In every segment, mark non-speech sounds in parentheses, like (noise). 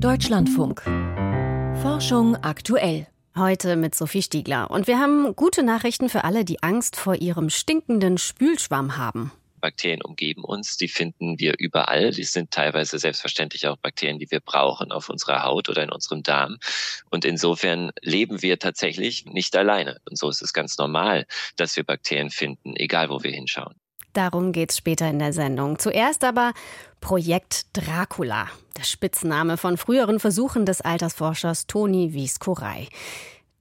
Deutschlandfunk. Forschung aktuell. Heute mit Sophie Stiegler. Und wir haben gute Nachrichten für alle, die Angst vor ihrem stinkenden Spülschwamm haben. Bakterien umgeben uns, die finden wir überall. Die sind teilweise selbstverständlich auch Bakterien, die wir brauchen auf unserer Haut oder in unserem Darm. Und insofern leben wir tatsächlich nicht alleine. Und so ist es ganz normal, dass wir Bakterien finden, egal wo wir hinschauen. Darum geht's später in der Sendung. Zuerst aber Projekt Dracula, der Spitzname von früheren Versuchen des Altersforschers Toni Wies-Korey.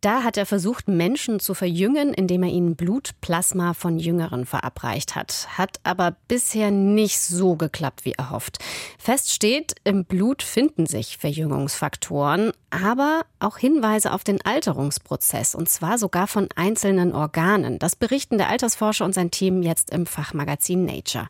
Da hat er versucht, Menschen zu verjüngen, indem er ihnen Blutplasma von Jüngeren verabreicht hat. Hat aber bisher nicht so geklappt, wie erhofft. Fest steht, im Blut finden sich Verjüngungsfaktoren, aber auch Hinweise auf den Alterungsprozess, und zwar sogar von einzelnen Organen. Das berichten der Altersforscher und sein Team jetzt im Fachmagazin Nature.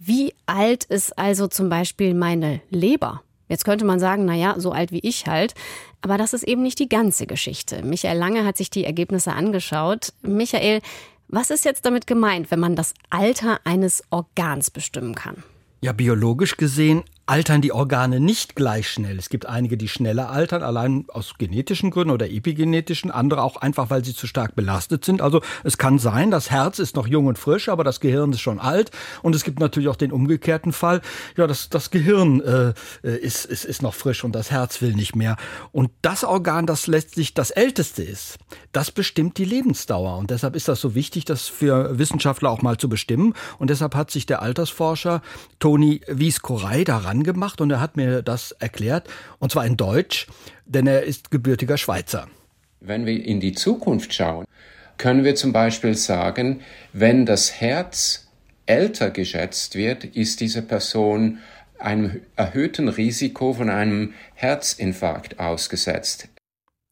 Wie alt ist also zum Beispiel meine Leber? Jetzt könnte man sagen, na ja, so alt wie ich halt. Aber das ist eben nicht die ganze Geschichte. Michael Lange hat sich die Ergebnisse angeschaut. Michael, was ist jetzt damit gemeint, wenn man das Alter eines Organs bestimmen kann? Ja, biologisch gesehen altern die Organe nicht gleich schnell. Es gibt einige, die schneller altern, allein aus genetischen Gründen oder epigenetischen, andere auch einfach, weil sie zu stark belastet sind. Also es kann sein, das Herz ist noch jung und frisch, aber das Gehirn ist schon alt. Und es gibt natürlich auch den umgekehrten Fall, ja, das, das Gehirn äh, äh ist, ist, ist noch frisch und das Herz will nicht mehr. Und das Organ, das letztlich das älteste ist, das bestimmt die Lebensdauer. Und deshalb ist das so wichtig, das für Wissenschaftler auch mal zu bestimmen. Und deshalb hat sich der Altersforscher Toni Wies-Korey daran angemacht und er hat mir das erklärt, und zwar in Deutsch, denn er ist gebürtiger Schweizer. Wenn wir in die Zukunft schauen, können wir zum Beispiel sagen, wenn das Herz älter geschätzt wird, ist diese Person einem erhöhten Risiko von einem Herzinfarkt ausgesetzt.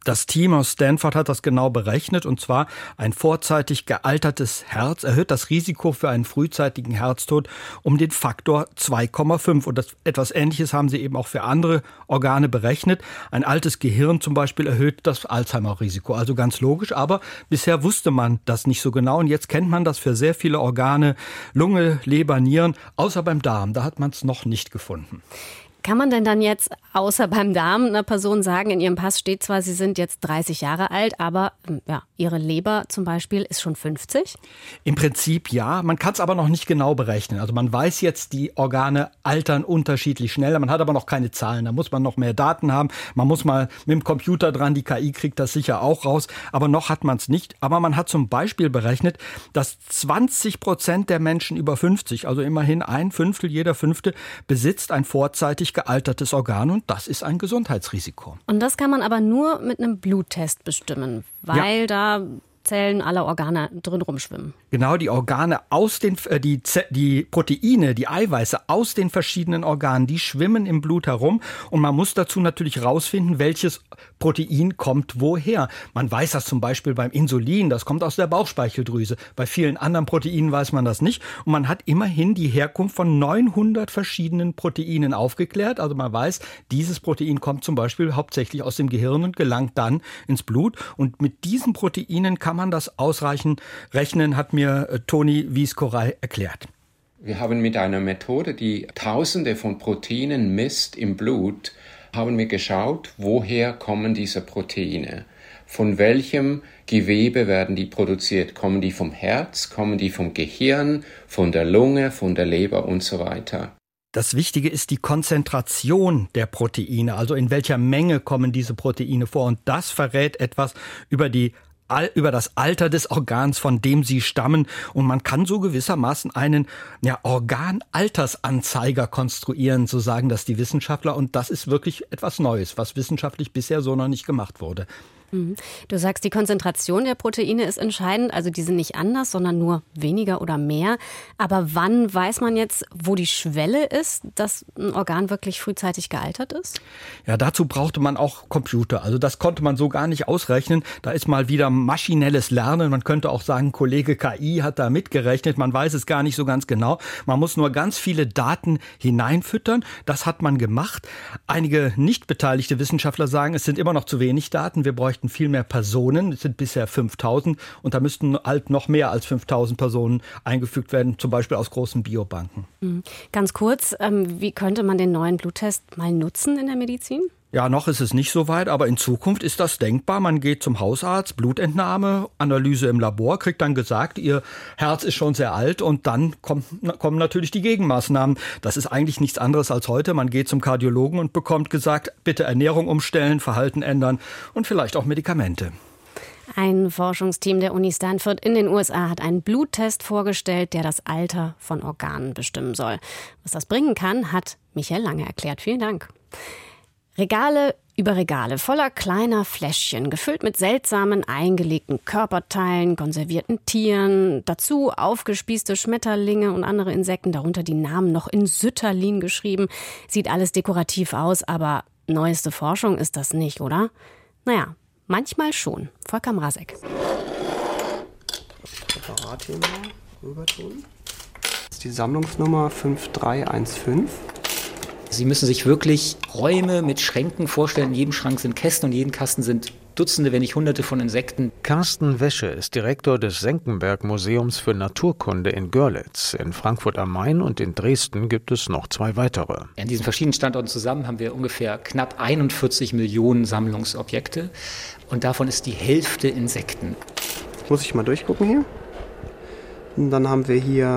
Das Team aus Stanford hat das genau berechnet und zwar ein vorzeitig gealtertes Herz erhöht das Risiko für einen frühzeitigen Herztod um den Faktor 2,5 und das, etwas Ähnliches haben sie eben auch für andere Organe berechnet. Ein altes Gehirn zum Beispiel erhöht das Alzheimer-Risiko, also ganz logisch, aber bisher wusste man das nicht so genau und jetzt kennt man das für sehr viele Organe, Lunge, Leber, Nieren, außer beim Darm, da hat man es noch nicht gefunden. Kann man denn dann jetzt außer beim Darm einer Person sagen, in ihrem Pass steht zwar, sie sind jetzt 30 Jahre alt, aber hm, ja, ihre Leber zum Beispiel ist schon 50? Im Prinzip ja, man kann es aber noch nicht genau berechnen. Also man weiß jetzt, die Organe altern unterschiedlich schnell, man hat aber noch keine Zahlen, da muss man noch mehr Daten haben, man muss mal mit dem Computer dran, die KI kriegt das sicher auch raus, aber noch hat man es nicht. Aber man hat zum Beispiel berechnet, dass 20 Prozent der Menschen über 50, also immerhin ein Fünftel, jeder Fünfte, besitzt ein vorzeitig gealtertes Organ. Und das ist ein Gesundheitsrisiko. Und das kann man aber nur mit einem Bluttest bestimmen, weil ja. da Zellen aller Organe drin rumschwimmen. Genau, die Organe aus den, äh, die, die Proteine, die Eiweiße aus den verschiedenen Organen, die schwimmen im Blut herum. Und man muss dazu natürlich rausfinden, welches Protein kommt woher. Man weiß das zum Beispiel beim Insulin, das kommt aus der Bauchspeicheldrüse. Bei vielen anderen Proteinen weiß man das nicht. Und man hat immerhin die Herkunft von 900 verschiedenen Proteinen aufgeklärt. Also man weiß, dieses Protein kommt zum Beispiel hauptsächlich aus dem Gehirn und gelangt dann ins Blut. Und mit diesen Proteinen kann man das ausreichend rechnen, hat mir äh, Toni Wieskorei erklärt. Wir haben mit einer Methode, die Tausende von Proteinen misst im Blut, haben wir geschaut, woher kommen diese Proteine? Von welchem Gewebe werden die produziert? Kommen die vom Herz? Kommen die vom Gehirn? Von der Lunge? Von der Leber und so weiter? Das Wichtige ist die Konzentration der Proteine, also in welcher Menge kommen diese Proteine vor. Und das verrät etwas über die über das Alter des Organs, von dem sie stammen. Und man kann so gewissermaßen einen ja, Organaltersanzeiger konstruieren, so sagen das die Wissenschaftler. Und das ist wirklich etwas Neues, was wissenschaftlich bisher so noch nicht gemacht wurde. Mhm. Du sagst, die Konzentration der Proteine ist entscheidend. Also die sind nicht anders, sondern nur weniger oder mehr. Aber wann weiß man jetzt, wo die Schwelle ist, dass ein Organ wirklich frühzeitig gealtert ist? Ja, dazu brauchte man auch Computer. Also das konnte man so gar nicht ausrechnen. Da ist mal wieder maschinelles Lernen. Man könnte auch sagen, Kollege KI hat da mitgerechnet. Man weiß es gar nicht so ganz genau. Man muss nur ganz viele Daten hineinfüttern. Das hat man gemacht. Einige nicht beteiligte Wissenschaftler sagen, es sind immer noch zu wenig Daten. Wir bräuchten bräuchten viel mehr Personen. Es sind bisher 5000 und da müssten halt noch mehr als 5000 Personen eingefügt werden, zum Beispiel aus großen Biobanken. Mhm. Ganz kurz, ähm, wie könnte man den neuen Bluttest mal nutzen in der Medizin? Ja, noch ist es nicht so weit, aber in Zukunft ist das denkbar. Man geht zum Hausarzt, Blutentnahme, Analyse im Labor, kriegt dann gesagt, ihr Herz ist schon sehr alt und dann kommt, kommen natürlich die Gegenmaßnahmen. Das ist eigentlich nichts anderes als heute. Man geht zum Kardiologen und bekommt gesagt, bitte Ernährung umstellen, Verhalten ändern und vielleicht auch Medikamente. Ein Forschungsteam der Uni Stanford in den USA hat einen Bluttest vorgestellt, der das Alter von Organen bestimmen soll. Was das bringen kann, hat Michael Lange erklärt. Vielen Dank. Regale über Regale voller kleiner Fläschchen, gefüllt mit seltsamen eingelegten Körperteilen, konservierten Tieren, dazu aufgespießte Schmetterlinge und andere Insekten, darunter die Namen noch in Sütterlin geschrieben. Sieht alles dekorativ aus, aber neueste Forschung ist das nicht, oder? Naja, manchmal schon. Volker Mrazek. Apparat hier mal rüber tun. Das ist die Sammlungsnummer 5315. Sie müssen sich wirklich Räume mit Schränken vorstellen. In jedem Schrank sind Kästen und in jedem Kasten sind Dutzende, wenn nicht Hunderte von Insekten. Carsten Wäsche ist Direktor des Senckenberg Museums für Naturkunde in Görlitz. In Frankfurt am Main und in Dresden gibt es noch zwei weitere. An diesen verschiedenen Standorten zusammen haben wir ungefähr knapp 41 Millionen Sammlungsobjekte und davon ist die Hälfte Insekten. Muss ich mal durchgucken hier? Und dann haben wir hier,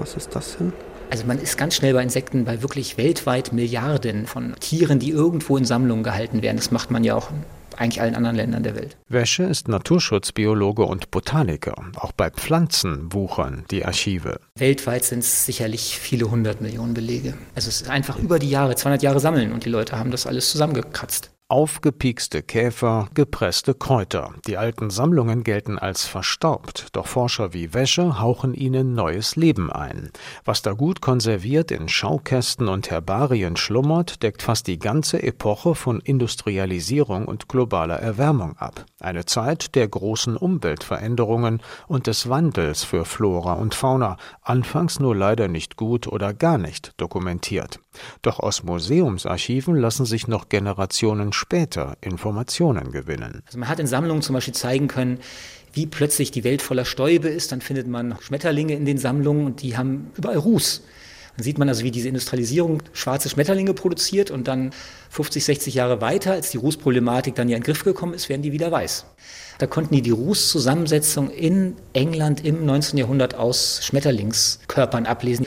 was ist das denn? Also man ist ganz schnell bei Insekten bei wirklich weltweit Milliarden von Tieren, die irgendwo in Sammlungen gehalten werden. Das macht man ja auch in eigentlich allen anderen Ländern der Welt. Wäsche ist Naturschutzbiologe und Botaniker. Auch bei Pflanzen wuchern die Archive. Weltweit sind es sicherlich viele hundert Millionen Belege. Also es ist einfach über die Jahre, 200 Jahre sammeln und die Leute haben das alles zusammengekratzt. Aufgepiekste Käfer, gepresste Kräuter. Die alten Sammlungen gelten als verstaubt, doch Forscher wie Wäsche hauchen ihnen neues Leben ein. Was da gut konserviert in Schaukästen und Herbarien schlummert, deckt fast die ganze Epoche von Industrialisierung und globaler Erwärmung ab. Eine Zeit der großen Umweltveränderungen und des Wandels für Flora und Fauna, anfangs nur leider nicht gut oder gar nicht dokumentiert. Doch aus Museumsarchiven lassen sich noch Generationen später Informationen gewinnen. Also man hat in Sammlungen zum Beispiel zeigen können, wie plötzlich die Welt voller Stäube ist. Dann findet man Schmetterlinge in den Sammlungen und die haben überall Ruß. Dann sieht man also, wie diese Industrialisierung schwarze Schmetterlinge produziert und dann 50, 60 Jahre weiter, als die Rußproblematik dann ja in den Griff gekommen ist, werden die wieder weiß. Da konnten die die Rußzusammensetzung in England im 19. Jahrhundert aus Schmetterlingskörpern ablesen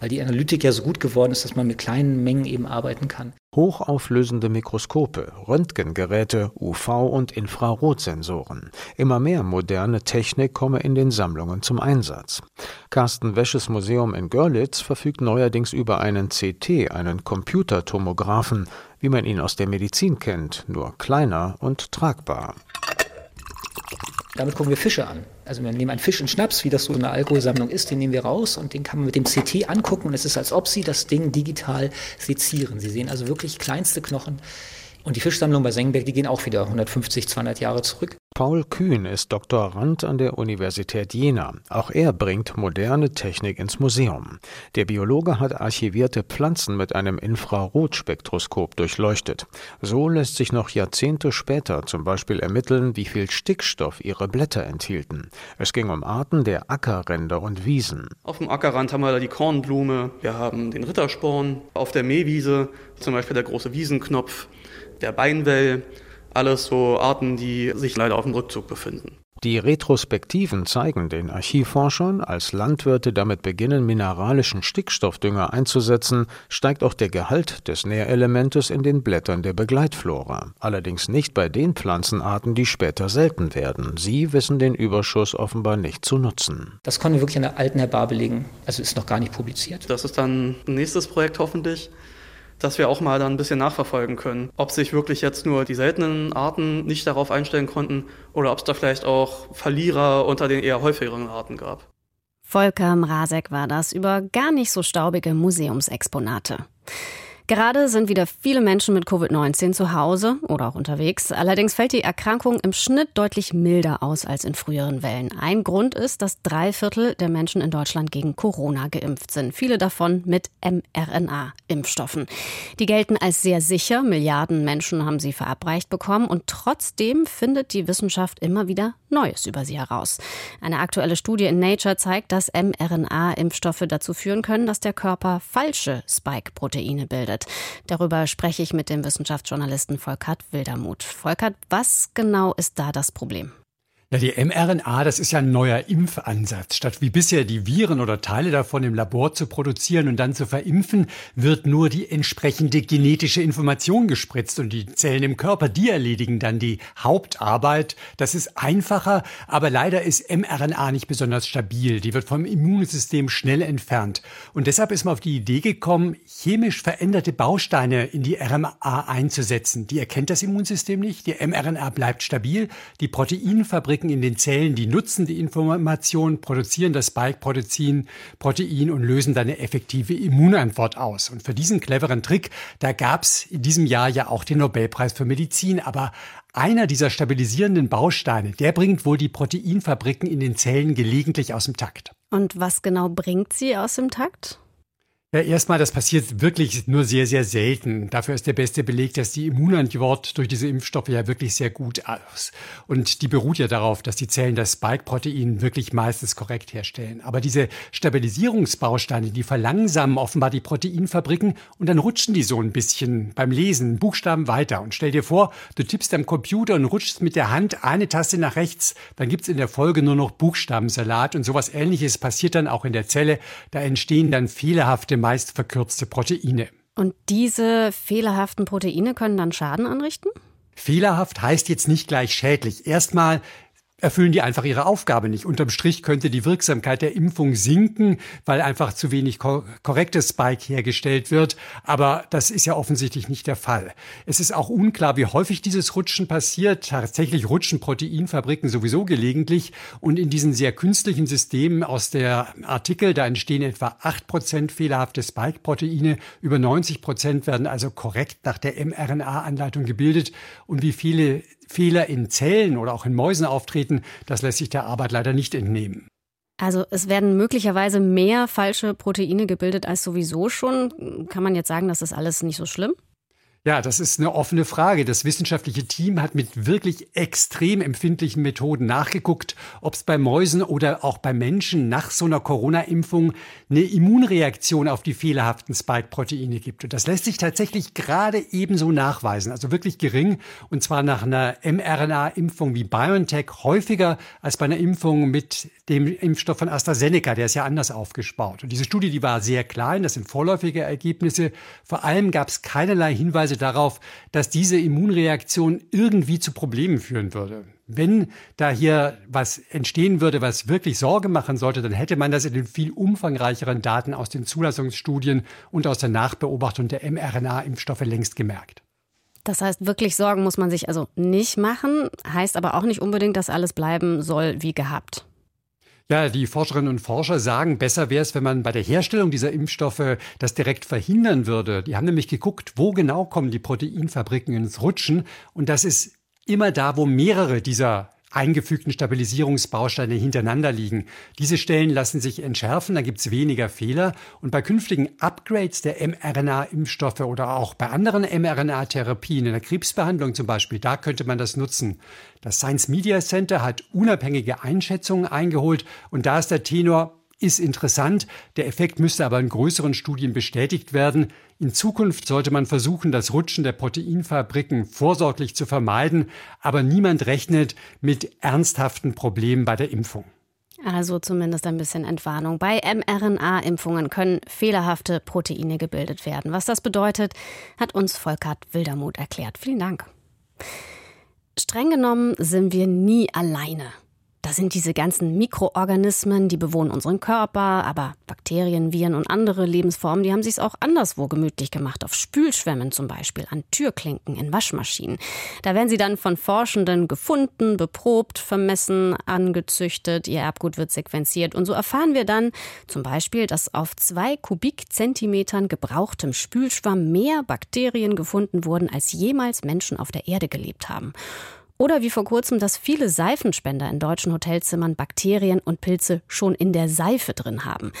weil die Analytik ja so gut geworden ist, dass man mit kleinen Mengen eben arbeiten kann. Hochauflösende Mikroskope, Röntgengeräte, UV- und Infrarotsensoren. Immer mehr moderne Technik komme in den Sammlungen zum Einsatz. Carsten Wäsches Museum in Görlitz verfügt neuerdings über einen CT, einen Computertomographen, wie man ihn aus der Medizin kennt, nur kleiner und tragbar. Damit gucken wir Fische an. Also wir nehmen einen Fisch in Schnaps, wie das so in einer Alkoholsammlung ist, den nehmen wir raus und den kann man mit dem CT angucken und es ist, als ob Sie das Ding digital sezieren. Sie sehen also wirklich kleinste Knochen. Und die Fischsammlung bei Sengenberg, die gehen auch wieder 150, 200 Jahre zurück. Paul Kühn ist Doktorand an der Universität Jena. Auch er bringt moderne Technik ins Museum. Der Biologe hat archivierte Pflanzen mit einem Infrarotspektroskop durchleuchtet. So lässt sich noch Jahrzehnte später zum Beispiel ermitteln, wie viel Stickstoff ihre Blätter enthielten. Es ging um Arten der Ackerränder und Wiesen. Auf dem Ackerrand haben wir da die Kornblume, wir haben den Rittersporn, auf der Mähwiese zum Beispiel der große Wiesenknopf, der Beinwell alles so Arten, die sich leider auf dem Rückzug befinden. Die Retrospektiven zeigen den Archivforschern, als Landwirte damit beginnen, mineralischen Stickstoffdünger einzusetzen, steigt auch der Gehalt des Nährelementes in den Blättern der Begleitflora. Allerdings nicht bei den Pflanzenarten, die später selten werden. Sie wissen den Überschuss offenbar nicht zu nutzen. Das konnten wir wirklich an der alten Herbar belegen. Also ist noch gar nicht publiziert. Das ist dann ein nächstes Projekt hoffentlich dass wir auch mal dann ein bisschen nachverfolgen können, ob sich wirklich jetzt nur die seltenen Arten nicht darauf einstellen konnten oder ob es da vielleicht auch Verlierer unter den eher häufigeren Arten gab. Volker Mrazek war das über gar nicht so staubige Museumsexponate. Gerade sind wieder viele Menschen mit Covid-19 zu Hause oder auch unterwegs. Allerdings fällt die Erkrankung im Schnitt deutlich milder aus als in früheren Wellen. Ein Grund ist, dass drei Viertel der Menschen in Deutschland gegen Corona geimpft sind. Viele davon mit mRNA-Impfstoffen. Die gelten als sehr sicher. Milliarden Menschen haben sie verabreicht bekommen. Und trotzdem findet die Wissenschaft immer wieder Neues über sie heraus. Eine aktuelle Studie in Nature zeigt, dass mRNA-Impfstoffe dazu führen können, dass der Körper falsche Spike-Proteine bildet wird. Darüber spreche ich mit dem Wissenschaftsjournalisten Volkert Wildermuth. Volkert, was genau ist da das Problem? Ja, die mRNA, das ist ja ein neuer Impfansatz. Statt wie bisher die Viren oder Teile davon im Labor zu produzieren und dann zu verimpfen, wird nur die entsprechende genetische Information gespritzt und die Zellen im Körper, die erledigen dann die Hauptarbeit. Das ist einfacher, aber leider ist mRNA nicht besonders stabil. Die wird vom Immunsystem schnell entfernt. Und deshalb ist man auf die Idee gekommen, chemisch veränderte Bausteine in die RNA einzusetzen. Die erkennt das Immunsystem nicht. Die mRNA bleibt stabil. Die Proteinfabrik Fabriken in den Zellen, die nutzen die Information, produzieren das Spike-Protein Protein und lösen dann eine effektive Immunantwort aus. Und für diesen cleveren Trick, da gab es in diesem Jahr ja auch den Nobelpreis für Medizin. Aber einer dieser stabilisierenden Bausteine, der bringt wohl die Proteinfabriken in den Zellen gelegentlich aus dem Takt. Und was genau bringt sie aus dem Takt? Ja, erstmal, das passiert wirklich nur sehr, sehr selten. Dafür ist der beste Beleg, dass die Immunantwort durch diese Impfstoffe ja wirklich sehr gut aus. Und die beruht ja darauf, dass die Zellen das Spike-Protein wirklich meistens korrekt herstellen. Aber diese Stabilisierungsbausteine, die verlangsamen offenbar die Proteinfabriken und dann rutschen die so ein bisschen beim Lesen Buchstaben weiter. Und stell dir vor, du tippst am Computer und rutschst mit der Hand eine Taste nach rechts, dann gibt's in der Folge nur noch Buchstabensalat und sowas ähnliches passiert dann auch in der Zelle. Da entstehen dann fehlerhafte meist verkürzte Proteine. Und diese fehlerhaften Proteine können dann Schaden anrichten? Fehlerhaft heißt jetzt nicht gleich schädlich. Erstmal erfüllen die einfach ihre Aufgabe nicht. Unterm Strich könnte die Wirksamkeit der Impfung sinken, weil einfach zu wenig korrektes Spike hergestellt wird. Aber das ist ja offensichtlich nicht der Fall. Es ist auch unklar, wie häufig dieses Rutschen passiert. Tatsächlich rutschen Proteinfabriken sowieso gelegentlich. Und in diesen sehr künstlichen Systemen aus der Artikel, da entstehen etwa acht Prozent fehlerhafte Spike-Proteine. Über 90 Prozent werden also korrekt nach der mRNA-Anleitung gebildet. Und wie viele Fehler in Zellen oder auch in Mäusen auftreten, das lässt sich der Arbeit leider nicht entnehmen. Also es werden möglicherweise mehr falsche Proteine gebildet als sowieso schon. Kann man jetzt sagen, das ist alles nicht so schlimm? Ja, das ist eine offene Frage. Das wissenschaftliche Team hat mit wirklich extrem empfindlichen Methoden nachgeguckt, ob es bei Mäusen oder auch bei Menschen nach so einer Corona-Impfung eine Immunreaktion auf die fehlerhaften Spike-Proteine gibt. Und das lässt sich tatsächlich gerade ebenso nachweisen, also wirklich gering, und zwar nach einer mRNA-Impfung wie BioNTech häufiger als bei einer Impfung mit dem Impfstoff von AstraZeneca, der ist ja anders aufgespaut. Und diese Studie, die war sehr klein, das sind vorläufige Ergebnisse. Vor allem gab es keinerlei Hinweise darauf, dass diese Immunreaktion irgendwie zu Problemen führen würde. Wenn da hier was entstehen würde, was wirklich Sorge machen sollte, dann hätte man das in den viel umfangreicheren Daten aus den Zulassungsstudien und aus der Nachbeobachtung der mRNA-Impfstoffe längst gemerkt. Das heißt, wirklich Sorgen muss man sich also nicht machen, heißt aber auch nicht unbedingt, dass alles bleiben soll wie gehabt. Ja, die Forscherinnen und Forscher sagen, besser wäre es, wenn man bei der Herstellung dieser Impfstoffe das direkt verhindern würde. Die haben nämlich geguckt, wo genau kommen die Proteinfabriken ins Rutschen. Und das ist immer da, wo mehrere dieser eingefügten Stabilisierungsbausteine hintereinander liegen. Diese Stellen lassen sich entschärfen, da gibt es weniger Fehler. Und bei künftigen Upgrades der mRNA-Impfstoffe oder auch bei anderen mRNA-Therapien, in der Krebsbehandlung zum Beispiel, da könnte man das nutzen. Das Science Media Center hat unabhängige Einschätzungen eingeholt und da ist der Tenor, ist interessant. Der Effekt müsste aber in größeren Studien bestätigt werden. In Zukunft sollte man versuchen, das Rutschen der Proteinfabriken vorsorglich zu vermeiden, aber niemand rechnet mit ernsthaften Problemen bei der Impfung. Also zumindest ein bisschen Entwarnung. Bei mRNA-Impfungen können fehlerhafte Proteine gebildet werden. Was das bedeutet, hat uns Volkert Wildermuth erklärt. Vielen Dank. Streng genommen sind wir nie alleine. Da sind diese ganzen Mikroorganismen, die bewohnen unseren Körper, aber Bakterien, Viren und andere Lebensformen, die haben sich auch anderswo gemütlich gemacht, auf Spülschwämmen zum Beispiel, an Türklinken, in Waschmaschinen. Da werden sie dann von Forschenden gefunden, beprobt, vermessen, angezüchtet, ihr Erbgut wird sequenziert und so erfahren wir dann zum Beispiel, dass auf zwei Kubikzentimetern gebrauchtem Spülschwamm mehr Bakterien gefunden wurden, als jemals Menschen auf der Erde gelebt haben. Oder wie vor kurzem, dass viele Seifenspender in deutschen Hotelzimmern Bakterien und Pilze schon in der Seife drin haben.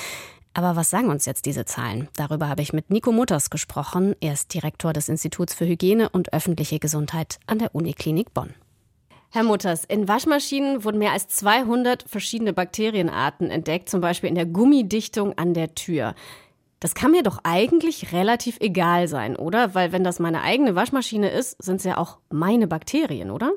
Aber was sagen uns jetzt diese Zahlen? Darüber habe ich mit Nico Mutters gesprochen. Er ist Direktor des Instituts für Hygiene und öffentliche Gesundheit an der Uniklinik Bonn. Herr Mutters, in Waschmaschinen wurden mehr als 200 verschiedene Bakterienarten entdeckt, zum Beispiel in der Gummidichtung an der Tür. Das kann mir doch eigentlich relativ egal sein, oder? Weil wenn das meine eigene Waschmaschine ist, sind es ja auch meine Bakterien, oder?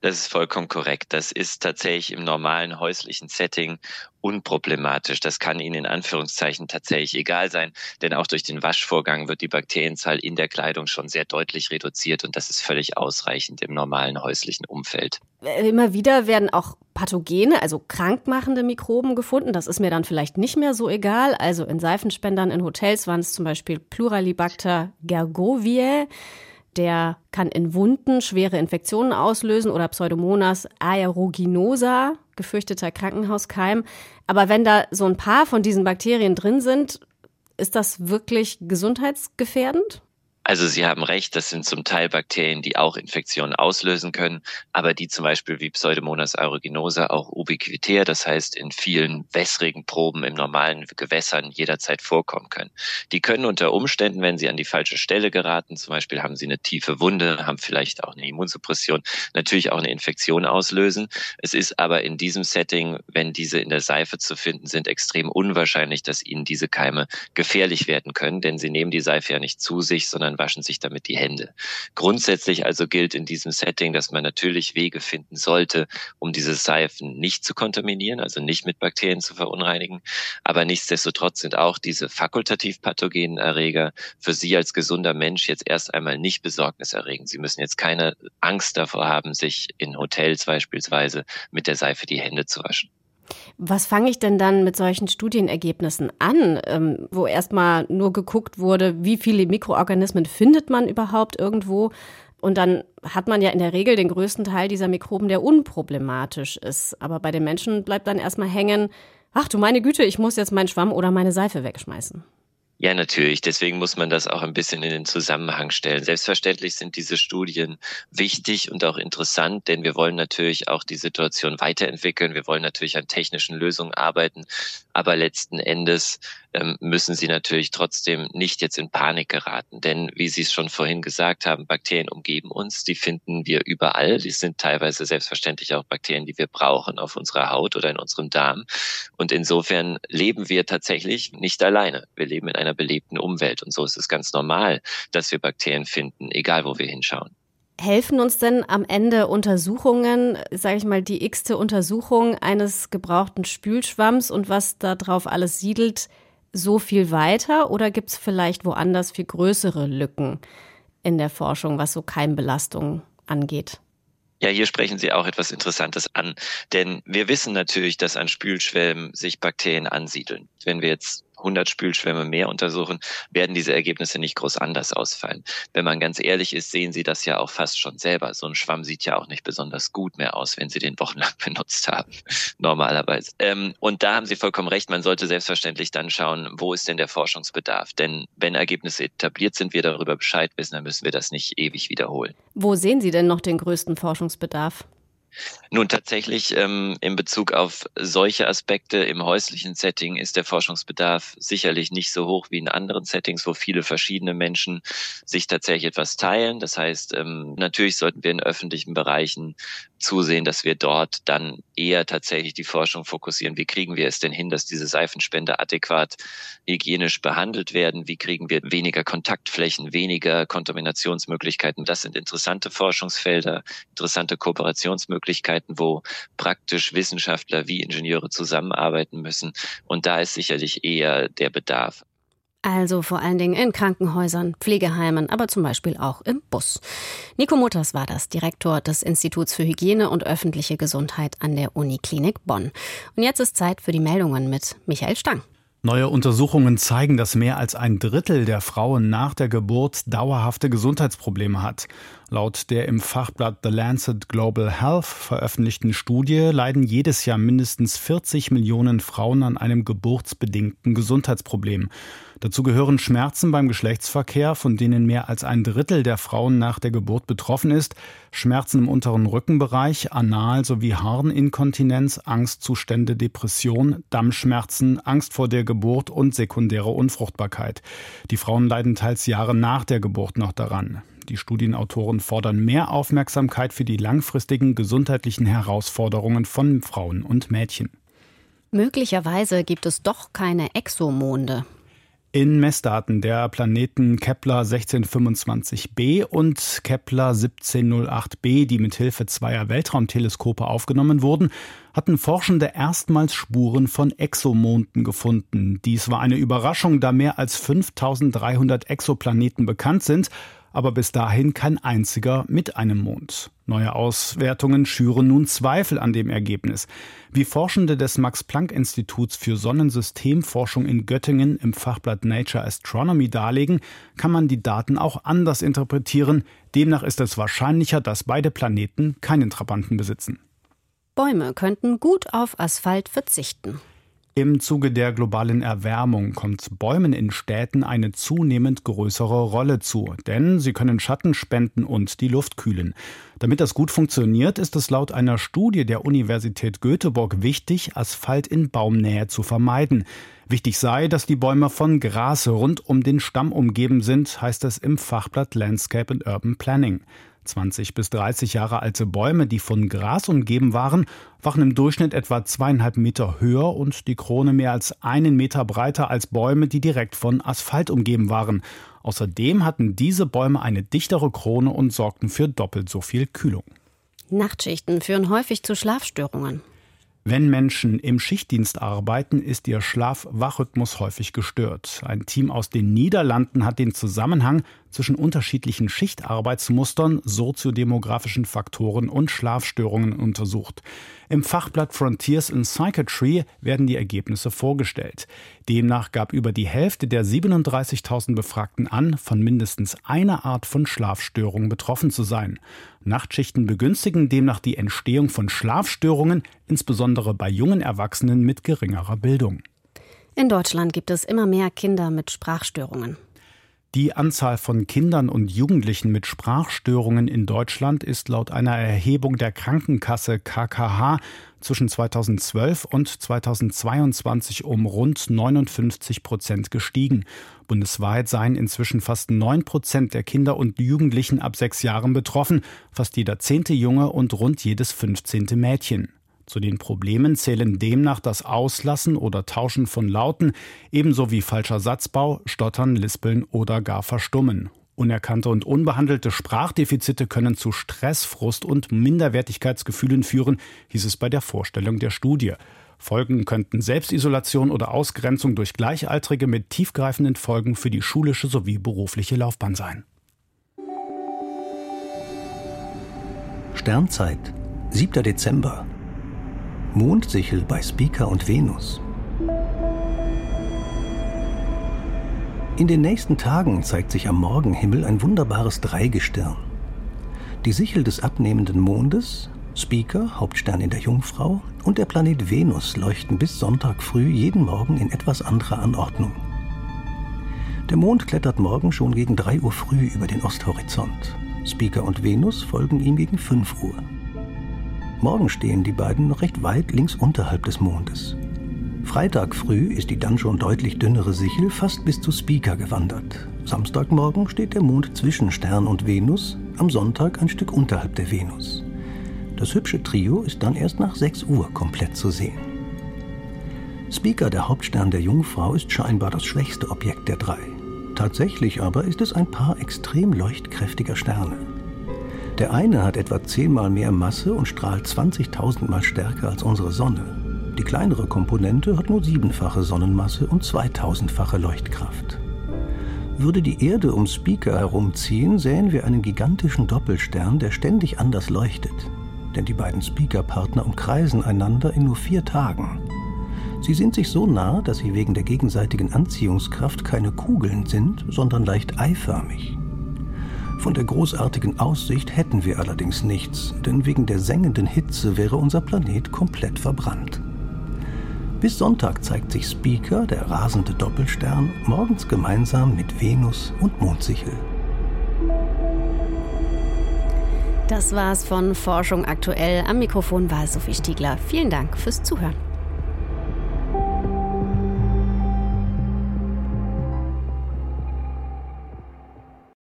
Das ist vollkommen korrekt. Das ist tatsächlich im normalen häuslichen Setting unproblematisch. Das kann Ihnen in Anführungszeichen tatsächlich egal sein, denn auch durch den Waschvorgang wird die Bakterienzahl in der Kleidung schon sehr deutlich reduziert und das ist völlig ausreichend im normalen häuslichen Umfeld. Immer wieder werden auch Pathogene, also krankmachende Mikroben gefunden. Das ist mir dann vielleicht nicht mehr so egal. Also in Seifenspendern in Hotels waren es zum Beispiel Pluralibacter gergoviae. Der kann in Wunden schwere Infektionen auslösen oder Pseudomonas aeruginosa, gefürchteter Krankenhauskeim. Aber wenn da so ein paar von diesen Bakterien drin sind, ist das wirklich gesundheitsgefährdend? Also Sie haben recht, das sind zum Teil Bakterien, die auch Infektionen auslösen können, aber die zum Beispiel wie Pseudomonas aeruginosa auch ubiquitär, das heißt in vielen wässrigen Proben im normalen Gewässern jederzeit vorkommen können. Die können unter Umständen, wenn sie an die falsche Stelle geraten, zum Beispiel haben sie eine tiefe Wunde, haben vielleicht auch eine Immunsuppression, natürlich auch eine Infektion auslösen. Es ist aber in diesem Setting, wenn diese in der Seife zu finden sind, extrem unwahrscheinlich, dass ihnen diese Keime gefährlich werden können, denn sie nehmen die Seife ja nicht zu sich, sondern waschen sich damit die Hände. Grundsätzlich also gilt in diesem Setting, dass man natürlich Wege finden sollte, um diese Seifen nicht zu kontaminieren, also nicht mit Bakterien zu verunreinigen. Aber nichtsdestotrotz sind auch diese fakultativ pathogenen Erreger für Sie als gesunder Mensch jetzt erst einmal nicht besorgniserregend. Sie müssen jetzt keine Angst davor haben, sich in Hotels beispielsweise mit der Seife die Hände zu waschen. Was fange ich denn dann mit solchen Studienergebnissen an, ähm, wo erstmal nur geguckt wurde, wie viele Mikroorganismen findet man überhaupt irgendwo? Und dann hat man ja in der Regel den größten Teil dieser Mikroben, der unproblematisch ist. Aber bei den Menschen bleibt dann erstmal hängen, ach du meine Güte, ich muss jetzt meinen Schwamm oder meine Seife wegschmeißen. Ja, natürlich. Deswegen muss man das auch ein bisschen in den Zusammenhang stellen. Selbstverständlich sind diese Studien wichtig und auch interessant, denn wir wollen natürlich auch die Situation weiterentwickeln. Wir wollen natürlich an technischen Lösungen arbeiten. Aber letzten Endes müssen sie natürlich trotzdem nicht jetzt in Panik geraten. Denn wie Sie es schon vorhin gesagt haben, Bakterien umgeben uns. Die finden wir überall. Die sind teilweise selbstverständlich auch Bakterien, die wir brauchen auf unserer Haut oder in unserem Darm. Und insofern leben wir tatsächlich nicht alleine. Wir leben in einer belebten Umwelt. Und so ist es ganz normal, dass wir Bakterien finden, egal wo wir hinschauen. Helfen uns denn am Ende Untersuchungen, sage ich mal, die x-te Untersuchung eines gebrauchten Spülschwamms und was da drauf alles siedelt, so viel weiter? Oder gibt es vielleicht woanders viel größere Lücken in der Forschung, was so Keimbelastung angeht? Ja, hier sprechen Sie auch etwas Interessantes an, denn wir wissen natürlich, dass an Spülschwämmen sich Bakterien ansiedeln. Wenn wir jetzt 100 Spülschwämme mehr untersuchen, werden diese Ergebnisse nicht groß anders ausfallen. Wenn man ganz ehrlich ist, sehen Sie das ja auch fast schon selber. So ein Schwamm sieht ja auch nicht besonders gut mehr aus, wenn Sie den wochenlang (laughs) benutzt haben, normalerweise. Ähm, und da haben Sie vollkommen recht, man sollte selbstverständlich dann schauen, wo ist denn der Forschungsbedarf? Denn wenn Ergebnisse etabliert sind, wir darüber Bescheid wissen, dann müssen wir das nicht ewig wiederholen. Wo sehen Sie denn noch den größten Forschungsbedarf? Nun tatsächlich ähm, in Bezug auf solche Aspekte im häuslichen Setting ist der Forschungsbedarf sicherlich nicht so hoch wie in anderen Settings, wo viele verschiedene Menschen sich tatsächlich etwas teilen. Das heißt, ähm, natürlich sollten wir in öffentlichen Bereichen zusehen, dass wir dort dann eher tatsächlich die Forschung fokussieren. Wie kriegen wir es denn hin, dass diese Seifenspender adäquat hygienisch behandelt werden? Wie kriegen wir weniger Kontaktflächen, weniger Kontaminationsmöglichkeiten? Das sind interessante Forschungsfelder, interessante Kooperationsmöglichkeiten, wo praktisch Wissenschaftler wie Ingenieure zusammenarbeiten müssen. Und da ist sicherlich eher der Bedarf. Also vor allen Dingen in Krankenhäusern, Pflegeheimen, aber zum Beispiel auch im Bus. Nico Mutters war das, Direktor des Instituts für Hygiene und öffentliche Gesundheit an der Uniklinik Bonn. Und jetzt ist Zeit für die Meldungen mit Michael Stang. Neue Untersuchungen zeigen, dass mehr als ein Drittel der Frauen nach der Geburt dauerhafte Gesundheitsprobleme hat. Laut der im Fachblatt The Lancet Global Health veröffentlichten Studie leiden jedes Jahr mindestens 40 Millionen Frauen an einem geburtsbedingten Gesundheitsproblem. Dazu gehören Schmerzen beim Geschlechtsverkehr, von denen mehr als ein Drittel der Frauen nach der Geburt betroffen ist, Schmerzen im unteren Rückenbereich, Anal- sowie Harninkontinenz, Angstzustände, Depression, Dammschmerzen, Angst vor der Geburt und sekundäre Unfruchtbarkeit. Die Frauen leiden teils Jahre nach der Geburt noch daran. Die Studienautoren fordern mehr Aufmerksamkeit für die langfristigen gesundheitlichen Herausforderungen von Frauen und Mädchen. Möglicherweise gibt es doch keine Exomonde. In Messdaten der Planeten Kepler 1625b und Kepler 1708b, die mit Hilfe zweier Weltraumteleskope aufgenommen wurden, hatten Forschende erstmals Spuren von Exomonden gefunden. Dies war eine Überraschung, da mehr als 5300 Exoplaneten bekannt sind aber bis dahin kein einziger mit einem Mond. Neue Auswertungen schüren nun Zweifel an dem Ergebnis. Wie Forschende des Max-Planck-Instituts für Sonnensystemforschung in Göttingen im Fachblatt Nature Astronomy darlegen, kann man die Daten auch anders interpretieren. Demnach ist es wahrscheinlicher, dass beide Planeten keinen Trabanten besitzen. Bäume könnten gut auf Asphalt verzichten. Im Zuge der globalen Erwärmung kommt Bäumen in Städten eine zunehmend größere Rolle zu, denn sie können Schatten spenden und die Luft kühlen. Damit das gut funktioniert, ist es laut einer Studie der Universität Göteborg wichtig, Asphalt in Baumnähe zu vermeiden. Wichtig sei, dass die Bäume von Gras rund um den Stamm umgeben sind, heißt es im Fachblatt Landscape and Urban Planning. 20 bis 30 Jahre alte Bäume, die von Gras umgeben waren, waren im Durchschnitt etwa zweieinhalb Meter höher und die Krone mehr als einen Meter breiter als Bäume, die direkt von Asphalt umgeben waren. Außerdem hatten diese Bäume eine dichtere Krone und sorgten für doppelt so viel Kühlung. Nachtschichten führen häufig zu Schlafstörungen. Wenn Menschen im Schichtdienst arbeiten, ist ihr Schlaf-Wachrhythmus häufig gestört. Ein Team aus den Niederlanden hat den Zusammenhang zwischen unterschiedlichen Schichtarbeitsmustern, soziodemografischen Faktoren und Schlafstörungen untersucht. Im Fachblatt Frontiers in Psychiatry werden die Ergebnisse vorgestellt. Demnach gab über die Hälfte der 37.000 Befragten an, von mindestens einer Art von Schlafstörung betroffen zu sein. Nachtschichten begünstigen demnach die Entstehung von Schlafstörungen, insbesondere bei jungen Erwachsenen mit geringerer Bildung. In Deutschland gibt es immer mehr Kinder mit Sprachstörungen. Die Anzahl von Kindern und Jugendlichen mit Sprachstörungen in Deutschland ist laut einer Erhebung der Krankenkasse KKH zwischen 2012 und 2022 um rund 59 Prozent gestiegen. Bundesweit seien inzwischen fast neun Prozent der Kinder und Jugendlichen ab sechs Jahren betroffen, fast jeder zehnte Junge und rund jedes fünfzehnte Mädchen. Zu den Problemen zählen demnach das Auslassen oder Tauschen von Lauten, ebenso wie falscher Satzbau, Stottern, Lispeln oder gar Verstummen. Unerkannte und unbehandelte Sprachdefizite können zu Stress, Frust und Minderwertigkeitsgefühlen führen, hieß es bei der Vorstellung der Studie. Folgen könnten Selbstisolation oder Ausgrenzung durch Gleichaltrige mit tiefgreifenden Folgen für die schulische sowie berufliche Laufbahn sein. Sternzeit, 7. Dezember. Mondsichel bei Speaker und Venus. In den nächsten Tagen zeigt sich am Morgenhimmel ein wunderbares Dreigestirn. Die Sichel des abnehmenden Mondes, Speaker, Hauptstern in der Jungfrau, und der Planet Venus leuchten bis Sonntag früh jeden Morgen in etwas anderer Anordnung. Der Mond klettert morgen schon gegen 3 Uhr früh über den Osthorizont. Speaker und Venus folgen ihm gegen 5 Uhr. Morgen stehen die beiden noch recht weit links unterhalb des Mondes. Freitag früh ist die dann schon deutlich dünnere Sichel fast bis zu Speaker gewandert. Samstagmorgen steht der Mond zwischen Stern und Venus, am Sonntag ein Stück unterhalb der Venus. Das hübsche Trio ist dann erst nach 6 Uhr komplett zu sehen. Speaker, der Hauptstern der Jungfrau, ist scheinbar das schwächste Objekt der drei. Tatsächlich aber ist es ein Paar extrem leuchtkräftiger Sterne. Der eine hat etwa zehnmal mehr Masse und strahlt 20.000 Mal stärker als unsere Sonne. Die kleinere Komponente hat nur siebenfache Sonnenmasse und 2000-fache Leuchtkraft. Würde die Erde um Speaker herumziehen, sähen wir einen gigantischen Doppelstern, der ständig anders leuchtet. Denn die beiden Speaker-Partner umkreisen einander in nur vier Tagen. Sie sind sich so nah, dass sie wegen der gegenseitigen Anziehungskraft keine Kugeln sind, sondern leicht eiförmig. Von der großartigen Aussicht hätten wir allerdings nichts, denn wegen der sengenden Hitze wäre unser Planet komplett verbrannt. Bis Sonntag zeigt sich Speaker, der rasende Doppelstern, morgens gemeinsam mit Venus und Mondsichel. Das war's von Forschung aktuell. Am Mikrofon war Sophie Stiegler. Vielen Dank fürs Zuhören.